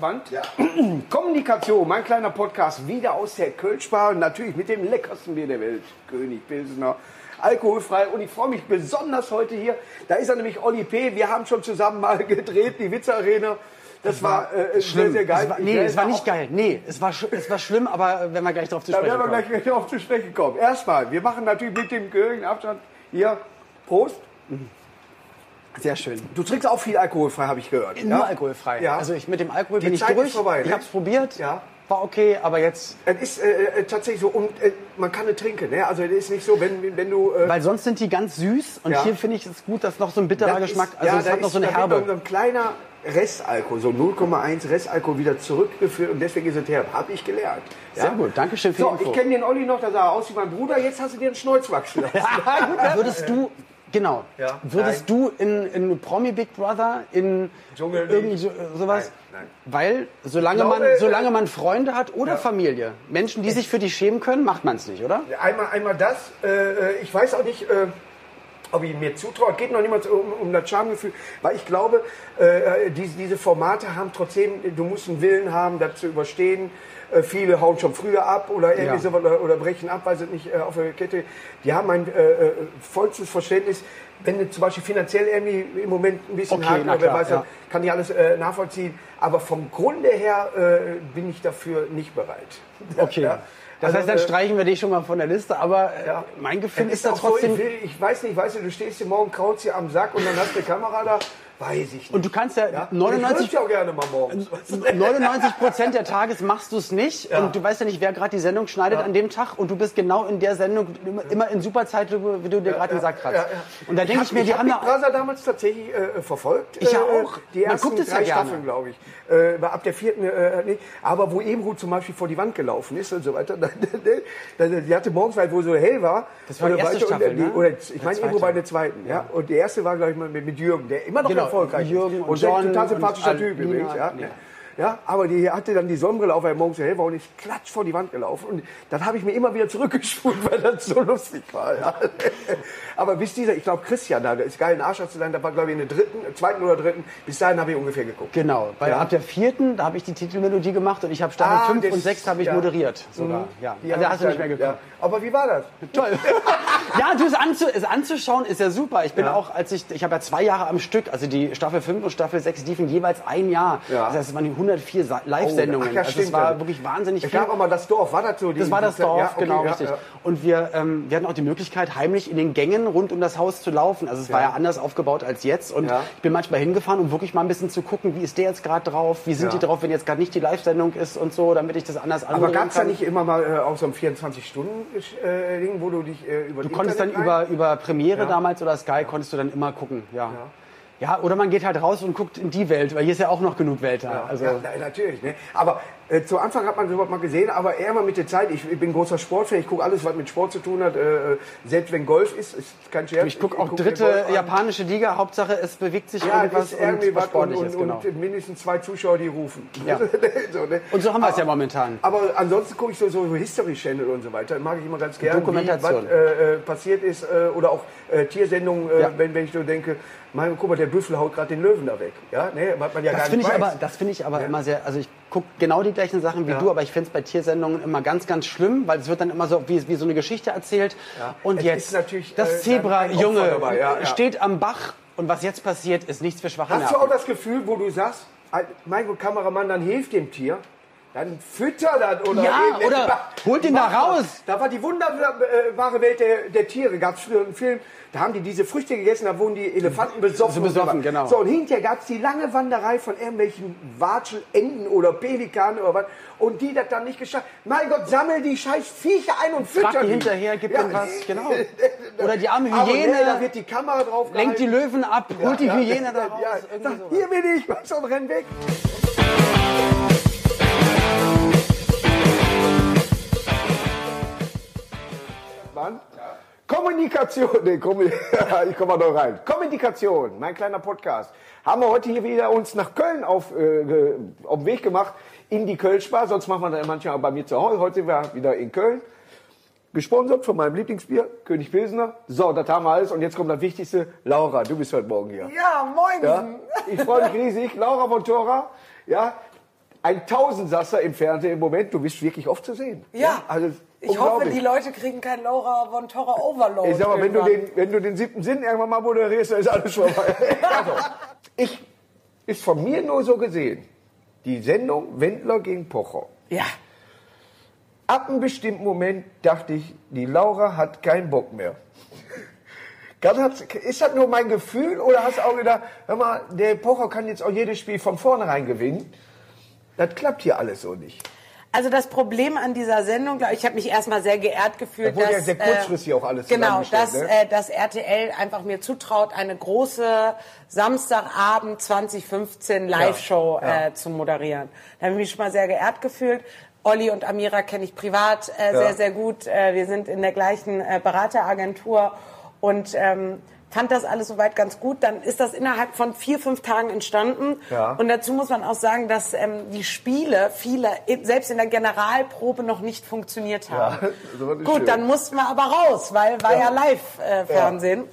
Band. Kommunikation, mein kleiner Podcast, wieder aus der Kölschbar, natürlich mit dem leckersten Bier der Welt, König Pilsner, alkoholfrei. Und ich freue mich besonders heute hier. Da ist er nämlich Olli P. Wir haben schon zusammen mal gedreht, die Witze-Arena. Das war, äh, sehr, sehr geil. Es war, nee, es war nicht geil. Nee, es war, es war schlimm, aber äh, wenn wir gleich drauf zu Da sprechen werden wir kommen. gleich auf zu sprechen kommen. Erstmal, wir machen natürlich mit dem gehörigen Abstand hier Prost. Sehr schön. Du trinkst auch viel alkoholfrei, habe ich gehört. Nur ja? alkoholfrei. Ja. Also ich mit dem Alkohol Die bin ich Zeit ist durch. vorbei, ich ne? habe es probiert. Ja. War okay, aber jetzt. Es ist äh, äh, tatsächlich so, und äh, man kann nicht trinken. Ne? Also es ist nicht so, wenn, wenn du... Äh, Weil sonst sind die ganz süß und Ja. hier finde ich es gut, dass noch so ein bitterer das Geschmack. ist- Also ja, es hat noch ist- so eine Herbe. so ein kleiner Restalkohol, so 0,1 Restalkohol wieder zurückgeführt und deswegen ist es herb. Habe ich gelernt. Sehr gut, Dankeschön für So, die Info. ich kenne den Olli noch, da sah er aus wie mein Bruder. Jetzt hast du dir einen Schnäuz wachsen lassen. Würdest du, genau, Ja. würdest du in, in Promi Big Brother, in Dschungeln irgend nicht. so, sowas, Nein, nein. weil solange, glaube, man, solange äh, man Freunde hat oder Familie, Menschen, die sich für dich schämen können, macht man es nicht, oder? Einmal, einmal das. Äh, ich weiß auch nicht, äh, ob ich mir zutraue. Es geht noch niemals um, um das Schamgefühl, weil ich glaube, äh, diese, diese Formate haben trotzdem, du musst einen Willen haben, das zu überstehen. Äh, viele hauen schon früher ab oder irgendwie Ja. sowas oder, oder brechen ab, weil sie nicht äh, auf der Kette. Die haben ein äh, äh, vollstes Verständnis. Wenn du zum Beispiel finanziell irgendwie im Moment ein bisschen Okay, hakt na oder weiß, ja. kann ich alles äh, nachvollziehen. Aber vom Grunde her bin ich dafür nicht bereit. Okay. Ja. Das heißt, dann streichen wir dich schon mal von der Liste, aber ja. mein Gefühl Es ist da auch so, trotzdem. ich, will, ich weiß nicht, weißt du, du stehst hier morgen, krautst hier am Sack und dann hast du eine Kamera da. Weiß ich nicht. und du kannst ja, ja? 99, Ich würd's ja auch gerne mal morgens. weißt du? 99 Prozent der Tages machst du es nicht und du weißt ja nicht, wer gerade die Sendung schneidet an dem Tag und du bist genau in der Sendung immer, in super Zeit, wie du dir gerade den Sack kratzt. ja, ja. Und da denke ich, mir, die hab haben da Brother damals tatsächlich äh, verfolgt. Ich ja Äh, auch. Die Man ersten guckt es ja drei. Staffeln, glaube ich. Äh, ab der vierten äh, nicht. Aber wo Ebenruth zum Beispiel vor die Wand gelaufen ist und so weiter, die hatte morgens, weil wo so hell war. Das war die erste und, Staffel, die, ne? Oder ich meine, war in der zweiten. Ja. Und der erste war, glaube ich, mal mit, mit Jürgen, der immer noch Genau, erfolgreich Jürgen ist. und Und, John total sympathischer und Typ übrigens. Ja. ja. Ja, aber die hatte dann die Sonnenbrille auf, weil morgens so hell war und ist klatsch vor die Wand gelaufen. Und dann habe ich mir immer wieder zurückgespult, weil das so lustig war. Ja. Aber bis dieser, ich glaube Christian da, der ist geil, ein Arsch zu sein, da war glaube ich in der dritten, zweiten oder dritten, bis dahin habe ich ungefähr geguckt. Genau, weil Ja. ab der vierten, da habe ich die Titelmelodie gemacht und ich habe Staffel Ah, 5 das- und 6 habe ich ja. moderiert sogar. Ja. Die Also haben hast du nicht mehr geguckt. Ja. Aber wie war das? Toll. ja, du, es, anzu, es anzuschauen ist ja super. Ich bin auch, als ich, ich habe ja zwei Jahre am Stück, also die Staffel 5 und Staffel 6 liefen jeweils ein Jahr. Ja. Das heißt, es waren die 104 Sa- Live-Sendungen. Oh, ja, also es war wirklich wahnsinnig Es viel. gab auch mal das Dorf, war das so? Die, Das war das Dorf, ja, okay, genau, ja, richtig. Und wir, ähm, wir hatten auch die Möglichkeit, heimlich in den Gängen rund um das Haus zu laufen. Also es war ja anders aufgebaut als jetzt. Und ich bin manchmal hingefahren, um wirklich mal ein bisschen zu gucken, wie ist der jetzt gerade drauf, wie sind die drauf, wenn jetzt gerade nicht die Live-Sendung ist und so, damit ich das anders Aber gab es da nicht immer mal äh, auch so ein 24-Stunden-Ding, wo du dich äh, über Du konntest dann über, über Premiere damals oder Sky konntest du dann immer gucken, ja. Ja. oder man geht halt raus und guckt in die Welt, weil hier ist ja auch noch genug Welt da. Also, ja, na, natürlich. Ne? Aber äh, zu Anfang hat man sowas mal gesehen, aber eher mal mit der Zeit. Ich, ich bin großer Sportfan, ich gucke alles, was mit Sport zu tun hat. Äh, selbst wenn Golf ist, ist kein Scherz. ich gucke auch guck dritte japanische Liga, Hauptsache es bewegt sich Ja, irgendwas ist irgendwie und was was und, Sportliches, und, genau. und mindestens zwei Zuschauer, die rufen. Ja. so, ne? Und so haben wir es ja momentan. Aber ansonsten gucke ich so, so History Channel und so weiter. Mag ich immer ganz gerne, Dokumentation. wie was äh, äh, passiert ist. Äh, oder auch äh, Tiersendungen, äh, Ja. wenn, wenn ich so denke, mein, guck mal, der Büffel haut gerade den Löwen da weg. Ja, ne, man ja Das gar finde nicht ich weiß. aber, das finde ich aber immer sehr, also ich gucke genau die gleichen Sachen wie Ja. du, aber ich finde es bei Tiersendungen immer ganz, ganz schlimm, weil es wird dann immer so wie, wie so eine Geschichte erzählt. Und Es jetzt, das äh, Zebra, dann ein Opfer Junge, dabei, ja, ja. steht am Bach und was jetzt passiert, ist nichts für schwache Hast du auch Nerven. das Gefühl, wo du sagst, ein- mein Gott, Kameramann, dann hilft dem Tier, dann fütter das oder Ja, irgendetwas. oder holt ihn da raus. Da war die wunderbare Welt der, der Tiere. Gab es früher einen Film, da haben die diese Früchte gegessen, da wurden die Elefanten besoffen. So und besoffen, genau. So, und hinterher gab es die lange Wanderei von irgendwelchen Watschel, Enten oder Pelikanen oder was. Und die das dann nicht geschafft. Mein Gott, sammel die scheiß Viecher ein und fütter die hinterher, gib Ja. ihm was, genau. Oder die arme Aber nee, Hyäne, da wird die Kamera drauf lenkt die gehalten. Löwen ab, holt die Ja, Hyäne da raus. Ja, hier bin ich, was und renn weg. Mann. Kommunikation, nee, komm, ich komme mal noch rein. Kommunikation, mein kleiner Podcast. Haben wir heute hier wieder uns nach Köln auf, äh, auf den Weg gemacht, in die Kölschbar. Sonst machen wir das manchmal auch bei mir zu Hause. Heute sind wir wieder in Köln. Gesponsert von meinem Lieblingsbier, König Pilsener. So, das haben wir alles. Und jetzt kommt das Wichtigste. Laura, du bist heute Morgen hier. Ja, moin. Ja, ich freue mich riesig. Laura von Tora, ja, ein Tausendsasser im Fernsehen im Moment. Du bist wirklich oft zu sehen. Ja. also Ich hoffe, die Leute kriegen kein Laura von Torra Overload. Ich sag mal, wenn du, den, wenn du den siebten Sinn irgendwann mal moderierst, dann ist alles vorbei. also, ich, ist von mir nur so gesehen, die Sendung Wendler gegen Pocher. Ja. Ab einem bestimmten Moment dachte ich, die Laura hat keinen Bock mehr. Ist das nur mein Gefühl oder hast du auch gedacht, hör mal, der Pocher kann jetzt auch jedes Spiel von vornherein gewinnen? Das klappt hier alles so nicht. Also das Problem an dieser Sendung, ich habe mich erstmal sehr geehrt gefühlt, Da wurde ja dass, sehr kurzfristig auch alles genau, dass, ne? äh, dass RTL einfach mir zutraut, eine große Samstagabend 2015 Live-Show Ja, ja. Äh, zu moderieren. Da habe ich mich schon mal sehr geehrt gefühlt. Olli und Amira kenne ich privat äh, Ja. sehr, sehr gut. Äh, wir sind in der gleichen äh, Berateragentur und ähm, fand das alles soweit ganz gut. Dann ist das innerhalb von vier, fünf Tagen entstanden. Ja. Und dazu muss man auch sagen, dass ähm, die Spiele, viele, selbst in der Generalprobe noch nicht funktioniert haben. Ja, Gut, schön. dann mussten wir aber raus, weil war ja, Live-Fernsehen.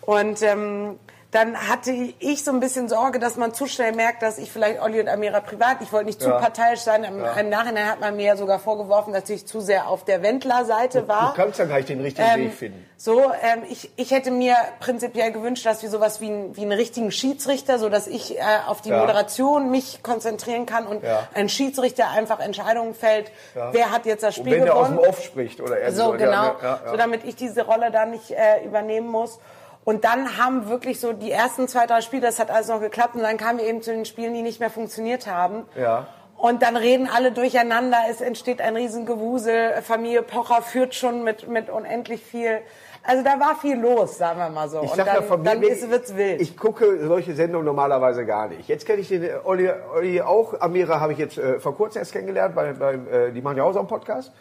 Und ähm, dann hatte ich so ein bisschen Sorge, dass man zu schnell merkt, dass ich vielleicht Olli und Amira privat, ich wollte nicht zu Ja. parteiisch sein. Im, Im Nachhinein hat man mir ja sogar vorgeworfen, dass ich zu sehr auf der Wendler-Seite war. Du kannst ja gar nicht den richtigen Ähm, Weg finden. So, ähm, ich, ich hätte mir prinzipiell gewünscht, dass wir sowas wie, ein, wie einen richtigen Schiedsrichter, so dass ich äh, auf die Ja. Moderation mich konzentrieren kann und Ja. ein Schiedsrichter einfach Entscheidungen fällt, wer hat jetzt das Und Spiel wenn der aus gewonnen. dem Off spricht oder er So, genau. Ja, ja, ja. So, damit ich diese Rolle dann nicht äh, übernehmen muss. Und dann haben wirklich so die ersten zwei, drei Spiele, das hat alles noch geklappt. Und dann kamen wir eben zu den Spielen, die nicht mehr funktioniert haben. Ja. Und dann reden alle durcheinander, es entsteht ein Riesengewusel. Familie Pocher führt schon mit, mit unendlich viel. Also da war viel los, sagen wir mal so. Ich Und sag dann, ja von mir, dann ist, wird's wild. ich gucke solche Sendungen normalerweise gar nicht. Jetzt kenne ich den äh, Olli, Olli auch. Amira habe ich jetzt äh, vor kurzem erst kennengelernt, bei, beim, äh, die machen ja auch so einen Podcast.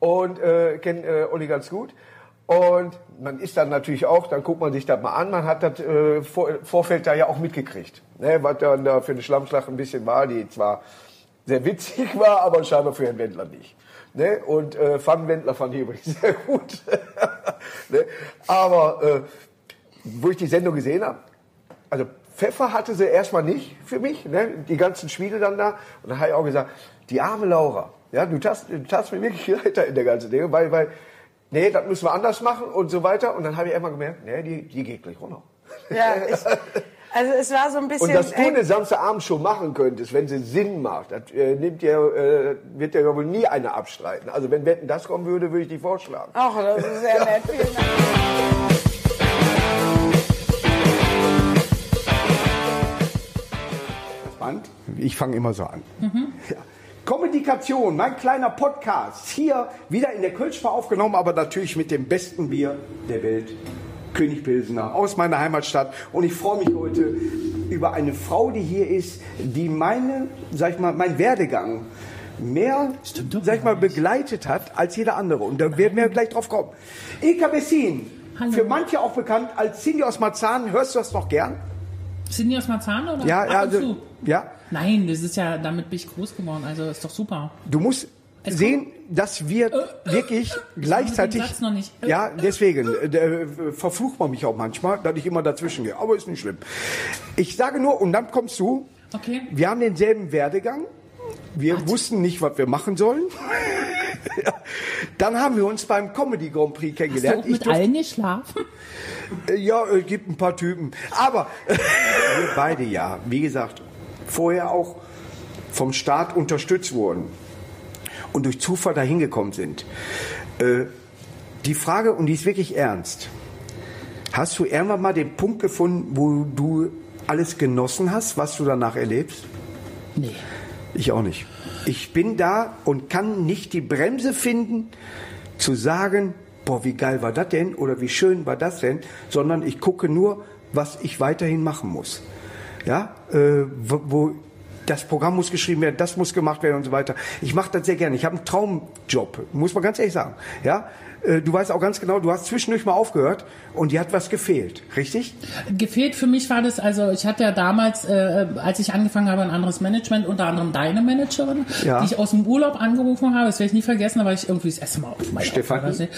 Und äh, kenne äh, Olli ganz gut. Und man ist dann natürlich auch, dann guckt man sich das mal an, man hat das äh, vor, Vorfeld da ja auch mitgekriegt. Ne, was dann da für eine Schlammschlacht ein bisschen war, die zwar sehr witzig war, aber scheinbar für Herrn Wendler nicht. Ne? Und äh, Van Wendler fand ich übrigens sehr gut. ne? Aber äh, wo ich die Sendung gesehen habe, also Pfeffer hatte sie erstmal nicht für mich, ne? die ganzen Spiele dann da. Und dann habe ich auch gesagt, die arme Laura, ja, du hast, du hast mir wirklich leid in der ganzen Dinge, weil, weil, nee, das müssen wir anders machen und so weiter. Und dann habe ich immer gemerkt, nee, die, die geht gleich runter. ja, ich, also es war so ein bisschen... Und dass du eine Samstagabendshow machen könntest, wenn sie Sinn macht, das äh, nimmt ja, äh, wird ja wohl nie einer abstreiten. Also wenn Wetten das kommen würde, würde ich die vorschlagen. Ach, das ist sehr nett. Vielen Dank. Ich fange immer so an. Ja. Kommunikation, mein kleiner Podcast. Hier wieder in der Kölschbar aufgenommen, aber natürlich mit dem besten Bier der Welt. König Pilsener aus meiner Heimatstadt. Und ich freue mich heute über eine Frau, die hier ist, die meine, sag ich mal, mein Werdegang mehr, sag ich mal, begleitet hat als jeder andere. Und da werden wir gleich drauf kommen. Ilka Bessin, Hallo. für manche auch bekannt als Cindy aus Marzahn. Hörst du das noch gern? Die aus Marzahn oder? Ja, ja, also, ja. Nein, das ist ja, damit bin ich groß geworden. Also ist doch super. Du musst Es sehen, dass wir wirklich gleichzeitig. den Satz noch nicht. Äh, Ja, deswegen äh, äh, verflucht man mich auch manchmal, dass ich immer dazwischen gehe. Aber ist nicht schlimm. Ich sage nur, und dann kommst du. Okay. Wir haben denselben Werdegang. Wir wussten nicht, was wir machen sollen. Dann haben wir uns beim Comedy Grand Prix Hast du kennengelernt. auch mit durfte- allen geschlafen? äh, Ja, es gibt ein paar Typen. Aber wir beide ja, wie gesagt, vorher auch vom Staat unterstützt wurden und durch Zufall dahin gekommen sind. Äh, die Frage, und die ist wirklich ernst, hast du irgendwann mal den Punkt gefunden, wo du alles genossen hast, was du danach erlebst? Nee. Ich auch nicht. Ich bin da und kann nicht die Bremse finden, zu sagen, boah, wie geil war das denn oder wie schön war das denn, sondern ich gucke nur, was ich weiterhin machen muss. Ja, äh, wo, wo das Programm muss geschrieben werden, das muss gemacht werden und so weiter. Ich mache das sehr gerne. Ich habe einen Traumjob, muss man ganz ehrlich sagen. Ja, äh, du weißt auch ganz genau, du hast zwischendurch mal aufgehört und dir hat was gefehlt, richtig? Gefehlt für mich war das, also ich hatte ja damals, äh, als ich angefangen habe, ein anderes Management, unter anderem deine Managerin, Ja. die ich aus dem Urlaub angerufen habe, das werde ich nie vergessen, da war ich irgendwie das erste Mal auf meinem Stefanie?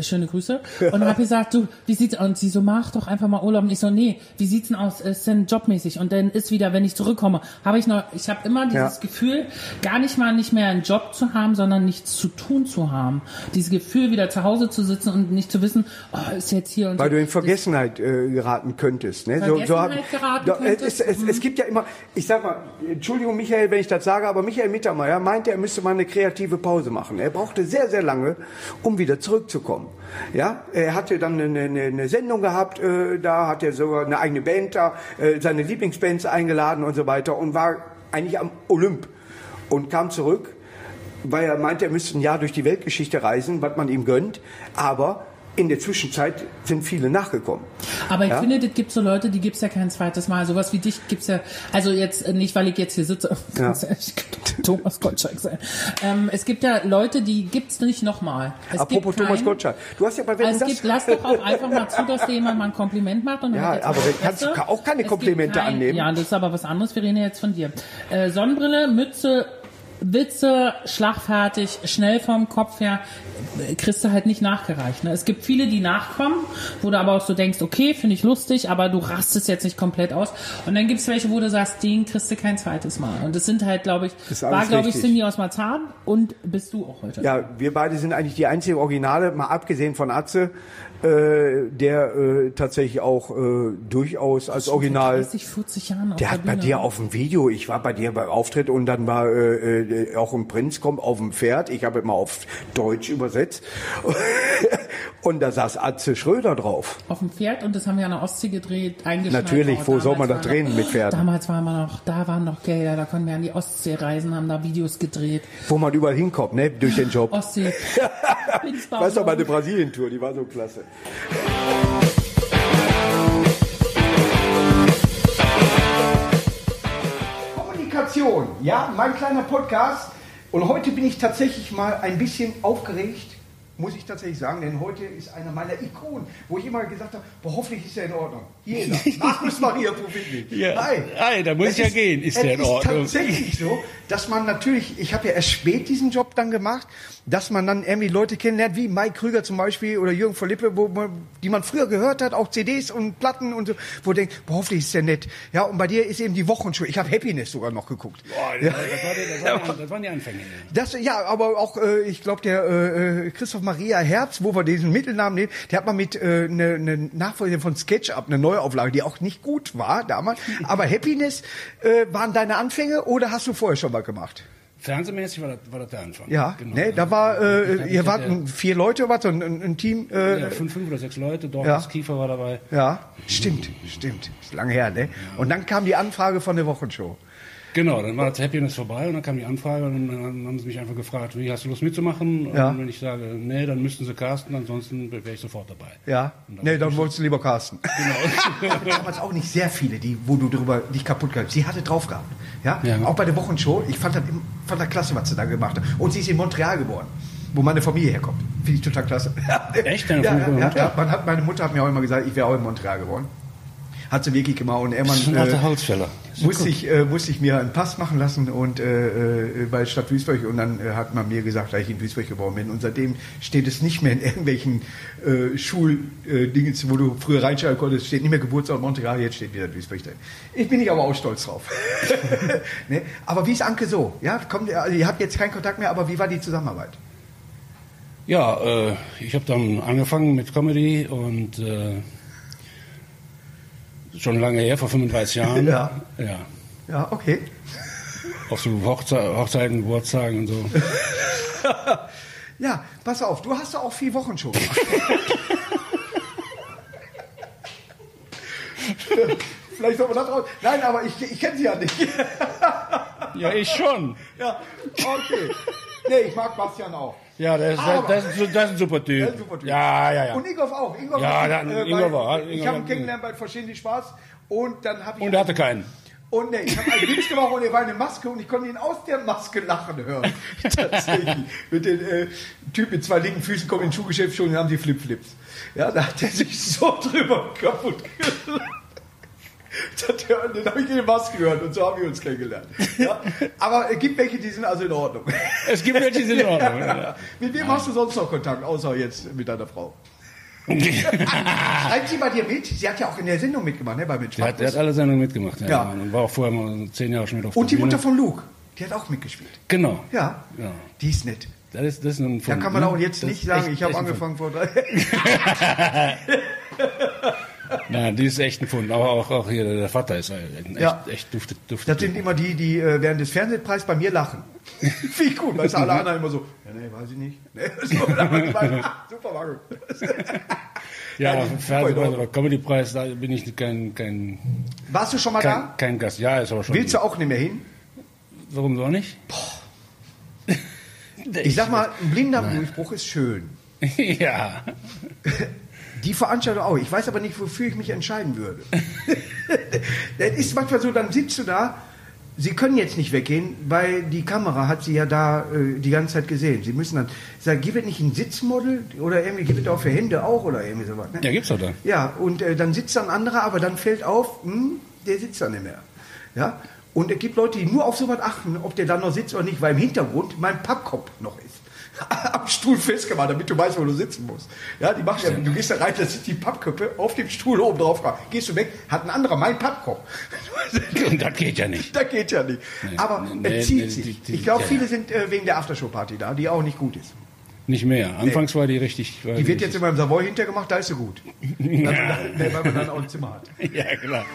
Schöne Grüße. Und habe gesagt, du, wie sieht's Und sie so, mach doch einfach mal Urlaub. Und ich so, nee, wie sieht's denn aus? Ist denn jobmäßig? Und dann ist wieder, wenn ich zurückkomme, habe ich noch, ich habe immer dieses Ja. Gefühl, gar nicht mal nicht mehr einen Job zu haben, sondern nichts zu tun zu haben. Dieses Gefühl, wieder zu Hause Hause zu sitzen und nicht zu wissen, oh, ist jetzt hier und Weil so. du in Vergessenheit äh, geraten könntest. Ne? Vergessenheit geraten da, äh, könntest? Es, es, es gibt ja immer, ich sag mal, Entschuldigung Michael, wenn ich das sage, aber Michael Mittermeier meinte, er müsste mal eine kreative Pause machen. Er brauchte sehr, sehr lange, um wieder zurückzukommen. Ja, er hatte dann eine, eine, eine Sendung gehabt, äh, da hat er sogar eine eigene Band da, äh, seine Lieblingsbands eingeladen und so weiter und war eigentlich am Olymp und kam zurück weil er meinte, er müsste ein Jahr durch die Weltgeschichte reisen, was man ihm gönnt. Aber in der Zwischenzeit sind viele nachgekommen. Aber ich Ja? finde, das gibt so Leute, die gibt's ja kein zweites Mal. Sowas wie dich gibt's ja, also jetzt äh, nicht, weil ich jetzt hier sitze, Ja. ich könnte Thomas Gottschalk sein. Ähm, es gibt ja Leute, die gibt's nicht nochmal. Es Apropos gibt Thomas keinen- Gottschalk. Du hast ja bei Also es das- gibt, lass doch auch einfach mal zu, dass dir jemand mal ein Kompliment macht. Und Ja, aber kannst du auch keine Es gibt Komplimente annehmen. Ja, das ist aber was anderes. Wir reden ja jetzt von dir. Äh, Sonnenbrille, Mütze, Witze, schlagfertig, schnell vom Kopf her, kriegst du halt nicht nachgereicht. Ne? Es gibt viele, die nachkommen, wo du aber auch so denkst, okay, finde ich lustig, aber du rastest jetzt nicht komplett aus. Und dann gibt's welche, wo du sagst, den kriegst du kein zweites Mal. Und das sind halt, glaube ich, war, glaube ich. Cindy aus Marzahn und bist du auch heute. Ja, wir beide sind eigentlich die einzigen Originale, mal abgesehen von Atze, äh, der äh, tatsächlich auch äh, durchaus als Original. 30, 40 Jahren Der hat bei dir auf dem Video, ich war bei dir beim Auftritt und dann war äh, äh, auch ein Prinz kommt auf dem Pferd, ich habe immer auf Deutsch übersetzt und da saß Atze Schröder drauf. auf dem Pferd und das haben wir an der Ostsee gedreht, eingeschneit. Natürlich, wo soll man das war drehen noch- mit Pferden? Damals waren wir noch, da waren noch Gelder, da konnten wir an die Ostsee reisen, haben da Videos gedreht. Wo man überall hinkommt, ne, durch den Job. Ostsee. Weißt du, meine Brasilien-Tour, die war so klasse. Kommunikation, ja, mein kleiner Podcast. Und heute bin ich tatsächlich mal ein bisschen aufgeregt, muss ich tatsächlich sagen, denn heute ist einer meiner Ikonen, wo ich immer gesagt habe, boah, hoffentlich ist er in Ordnung. Hier ist er. Markus Maria Provini. Ja. Hi. Hi, da muss Es ich ja gehen. Ist es der in Ordnung? Ist tatsächlich so, dass man natürlich, ich habe ja erst spät diesen Job dann gemacht, dass man dann irgendwie Leute kennenlernt, wie Mike Krüger zum Beispiel oder Jürgen von Lippe, wo man, die man früher gehört hat, auch CDs und Platten und so, wo man denkt, boah, hoffentlich ist der nett. Ja, und bei dir ist eben die Wochenshow. Ich habe Happiness sogar noch geguckt. Boah, das, war, das, war, das, war, das waren die Anfänge. Das, ja, aber auch, äh, ich glaube, der äh, äh, Christoph Maria Herz, wo wir diesen Mittelnamen nehmen, der hat mal mit äh, eine ne Nachfolge von SketchUp, eine Neuauflage, die auch nicht gut war damals. Aber Happiness äh, waren deine Anfänge oder hast du vorher schon mal gemacht? Fernsehmäßig war das, war das der Anfang. Ja, genau. ne, da war, äh, ihr wart vier Leute, was, ein, ein, Team. Äh, Ja, fünf, fünf oder sechs Leute, Dorf Ja. Kiefer war dabei. ja, stimmt, stimmt. Ist lange her, ne? Und dann kam die Anfrage von der Wochenshow. Genau, dann war das Happiness vorbei und dann kam die Anfrage und dann haben sie mich einfach gefragt, wie hast du Lust mitzumachen? Ja. Und wenn ich sage, nee, dann müssten sie casten, ansonsten wäre ich sofort dabei. Ja, ne, dann wolltest du lieber casten. Genau. damals auch nicht sehr viele, die, wo du drüber dich kaputt gehabt hast. Sie hatte drauf gehabt. Ja? Ja. Auch bei der Wochenshow. Ich fand das, fand das klasse, was sie da gemacht hat. Und sie ist in Montreal geboren, wo meine Familie herkommt. Finde ich total klasse. Echt? Deine Ja, ja, ja, ja. Man hat, meine Mutter hat mir auch immer gesagt, ich wäre auch in Montreal geboren. Hat sie wirklich gemacht. Und Das ist ein alter äh, Holzfäller. Musste, ich, äh, musste ich mir einen Pass machen lassen und äh, äh, bei Stadt Duisburg und dann äh, hat man mir gesagt, dass ich in Duisburg geboren bin und seitdem steht es nicht mehr in irgendwelchen äh, Schuldingen, wo du früher reinschreiben konntest, steht nicht mehr Geburtsort Montreal, jetzt steht wieder Duisburg drin. Ich bin ich aber auch stolz drauf. ne? Aber wie ist Anke so? Ja, kommt, also ihr habt jetzt keinen Kontakt mehr, aber wie war die Zusammenarbeit? Ja, äh, ich habe dann angefangen mit Comedy und äh, schon lange her, vor 35 Jahren. Ja. ja. Ja, okay. Auf so Hochze Hochzeiten, Geburtstagen und so. Ja, pass auf, du hast ja auch vier Wochen schon gemacht. Vielleicht soll man das raus. Nein, aber ich, ich kenne sie ja nicht. Ja, ich schon. Ja, okay. Nee, ich mag Bastian auch. Ja, das, das, das, ist, das ist ein super Typ. ist ein super Typ. Ja, ja, ja. Und Ingolf auch. Ingolf Ja, dann- äh, Ingolf war- Ich habe ihn kennengelernt bei die Spaß. Und dann habe ich. Und er hatte keinen. Und nee, ich habe einen Witz gemacht und er war eine Maske und ich konnte ihn aus der Maske lachen hören. Tatsächlich. Mit den äh, Typ mit zwei linken Füßen kommt in den Schuhgeschäft schon und haben sie Flipflips. Ja, da hat er sich so drüber kaputt gelacht. Dann habe ich in die Maske gehört und so haben wir uns kennengelernt. Ja? Aber es gibt welche, die sind also in Ordnung. Es gibt welche, die sind in Ordnung. Ja. Mit wem hast du sonst noch Kontakt, außer jetzt mit deiner Frau? Schreibt sie bei dir mit? Sie hat ja auch in der Sendung mitgemacht, ne? Bei mit Der hat, der hat alle Sendungen mitgemacht. Ja. Ja. Und war auch vorher mal zehn Jahre schon mit auf Und die der Bühne. Mutter von Luke, die hat auch mitgespielt. Genau. Ja, Ja. die ist nett. Das ist, das ist ein Da Fund, kann man ne? auch jetzt nicht sagen, echt- ich habe angefangen vor drei. Nein, die ist echt ein Fund. Aber auch, auch hier der Vater ist echt, Ja. echt duftet, duftet. Das sind immer die, die äh, während des Fernsehpreises bei mir lachen. Ich gut, weil alle anderen immer so, ja, nee, weiß ich nicht. Nee, so, ah, super, gut. ja, super Fernsehpreis oder Comedypreis, da bin ich kein, kein, Warst du schon mal kein, da? kein Gast. Ja, ist aber schon. Willst du auch nicht mehr hin? Warum so nicht? Ich sag mal, ein blinder Durchbruch ist schön. ja. Die Veranstaltung auch. Ich weiß aber nicht, wofür ich mich entscheiden würde. das ist manchmal so, dann sitzt du da, sie können jetzt nicht weggehen, weil die Kamera hat sie ja da äh, die ganze Zeit gesehen. Sie müssen dann, ich sag, gibt es nicht ein Sitzmodel oder irgendwie gibt es auch für Hände auch oder irgendwie sowas. Ne? Ja, gibt's doch da. Ja, und äh, dann sitzt da ein anderer, aber dann fällt auf, hm, der sitzt da nicht mehr. Ja? Und es gibt Leute, die nur auf sowas achten, ob der dann noch sitzt oder nicht, weil im Hintergrund mein Pappkopf noch ist. Am Stuhl festgemacht, damit du weißt, wo du sitzen musst. Ja, die machen ja, du gehst da rein, da sind die Pappköpfe auf dem Stuhl oben drauf. Gehst du weg, hat ein anderer mein Pappkopf. Und das geht ja nicht. das geht ja nicht. Aber nee, es zieht nee, sich. die- die- ich glaube, viele sind äh, wegen der Aftershow-Party da, die auch nicht gut ist. Nicht mehr. Anfangs war die richtig. War Die wird jetzt immer im Savoy hintergemacht, da ist sie gut. Ja. Weil man dann auch ein Zimmer hat. ja, klar.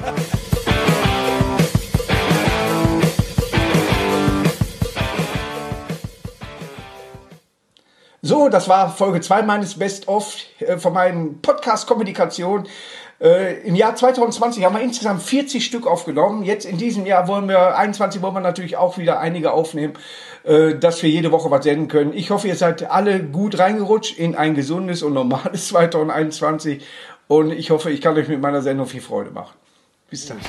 So, das war Folge 2 meines Best-of äh, von meinem Podcast Kommunikation. Äh, Im Jahr 2020 haben wir insgesamt 40 Stück aufgenommen. Jetzt in diesem Jahr wollen wir, 21 wollen wir natürlich auch wieder einige aufnehmen, äh, dass wir jede Woche was senden können. Ich hoffe, ihr seid alle gut reingerutscht in ein gesundes und normales 2021. Und ich hoffe, ich kann euch mit meiner Sendung viel Freude machen. Bis dann.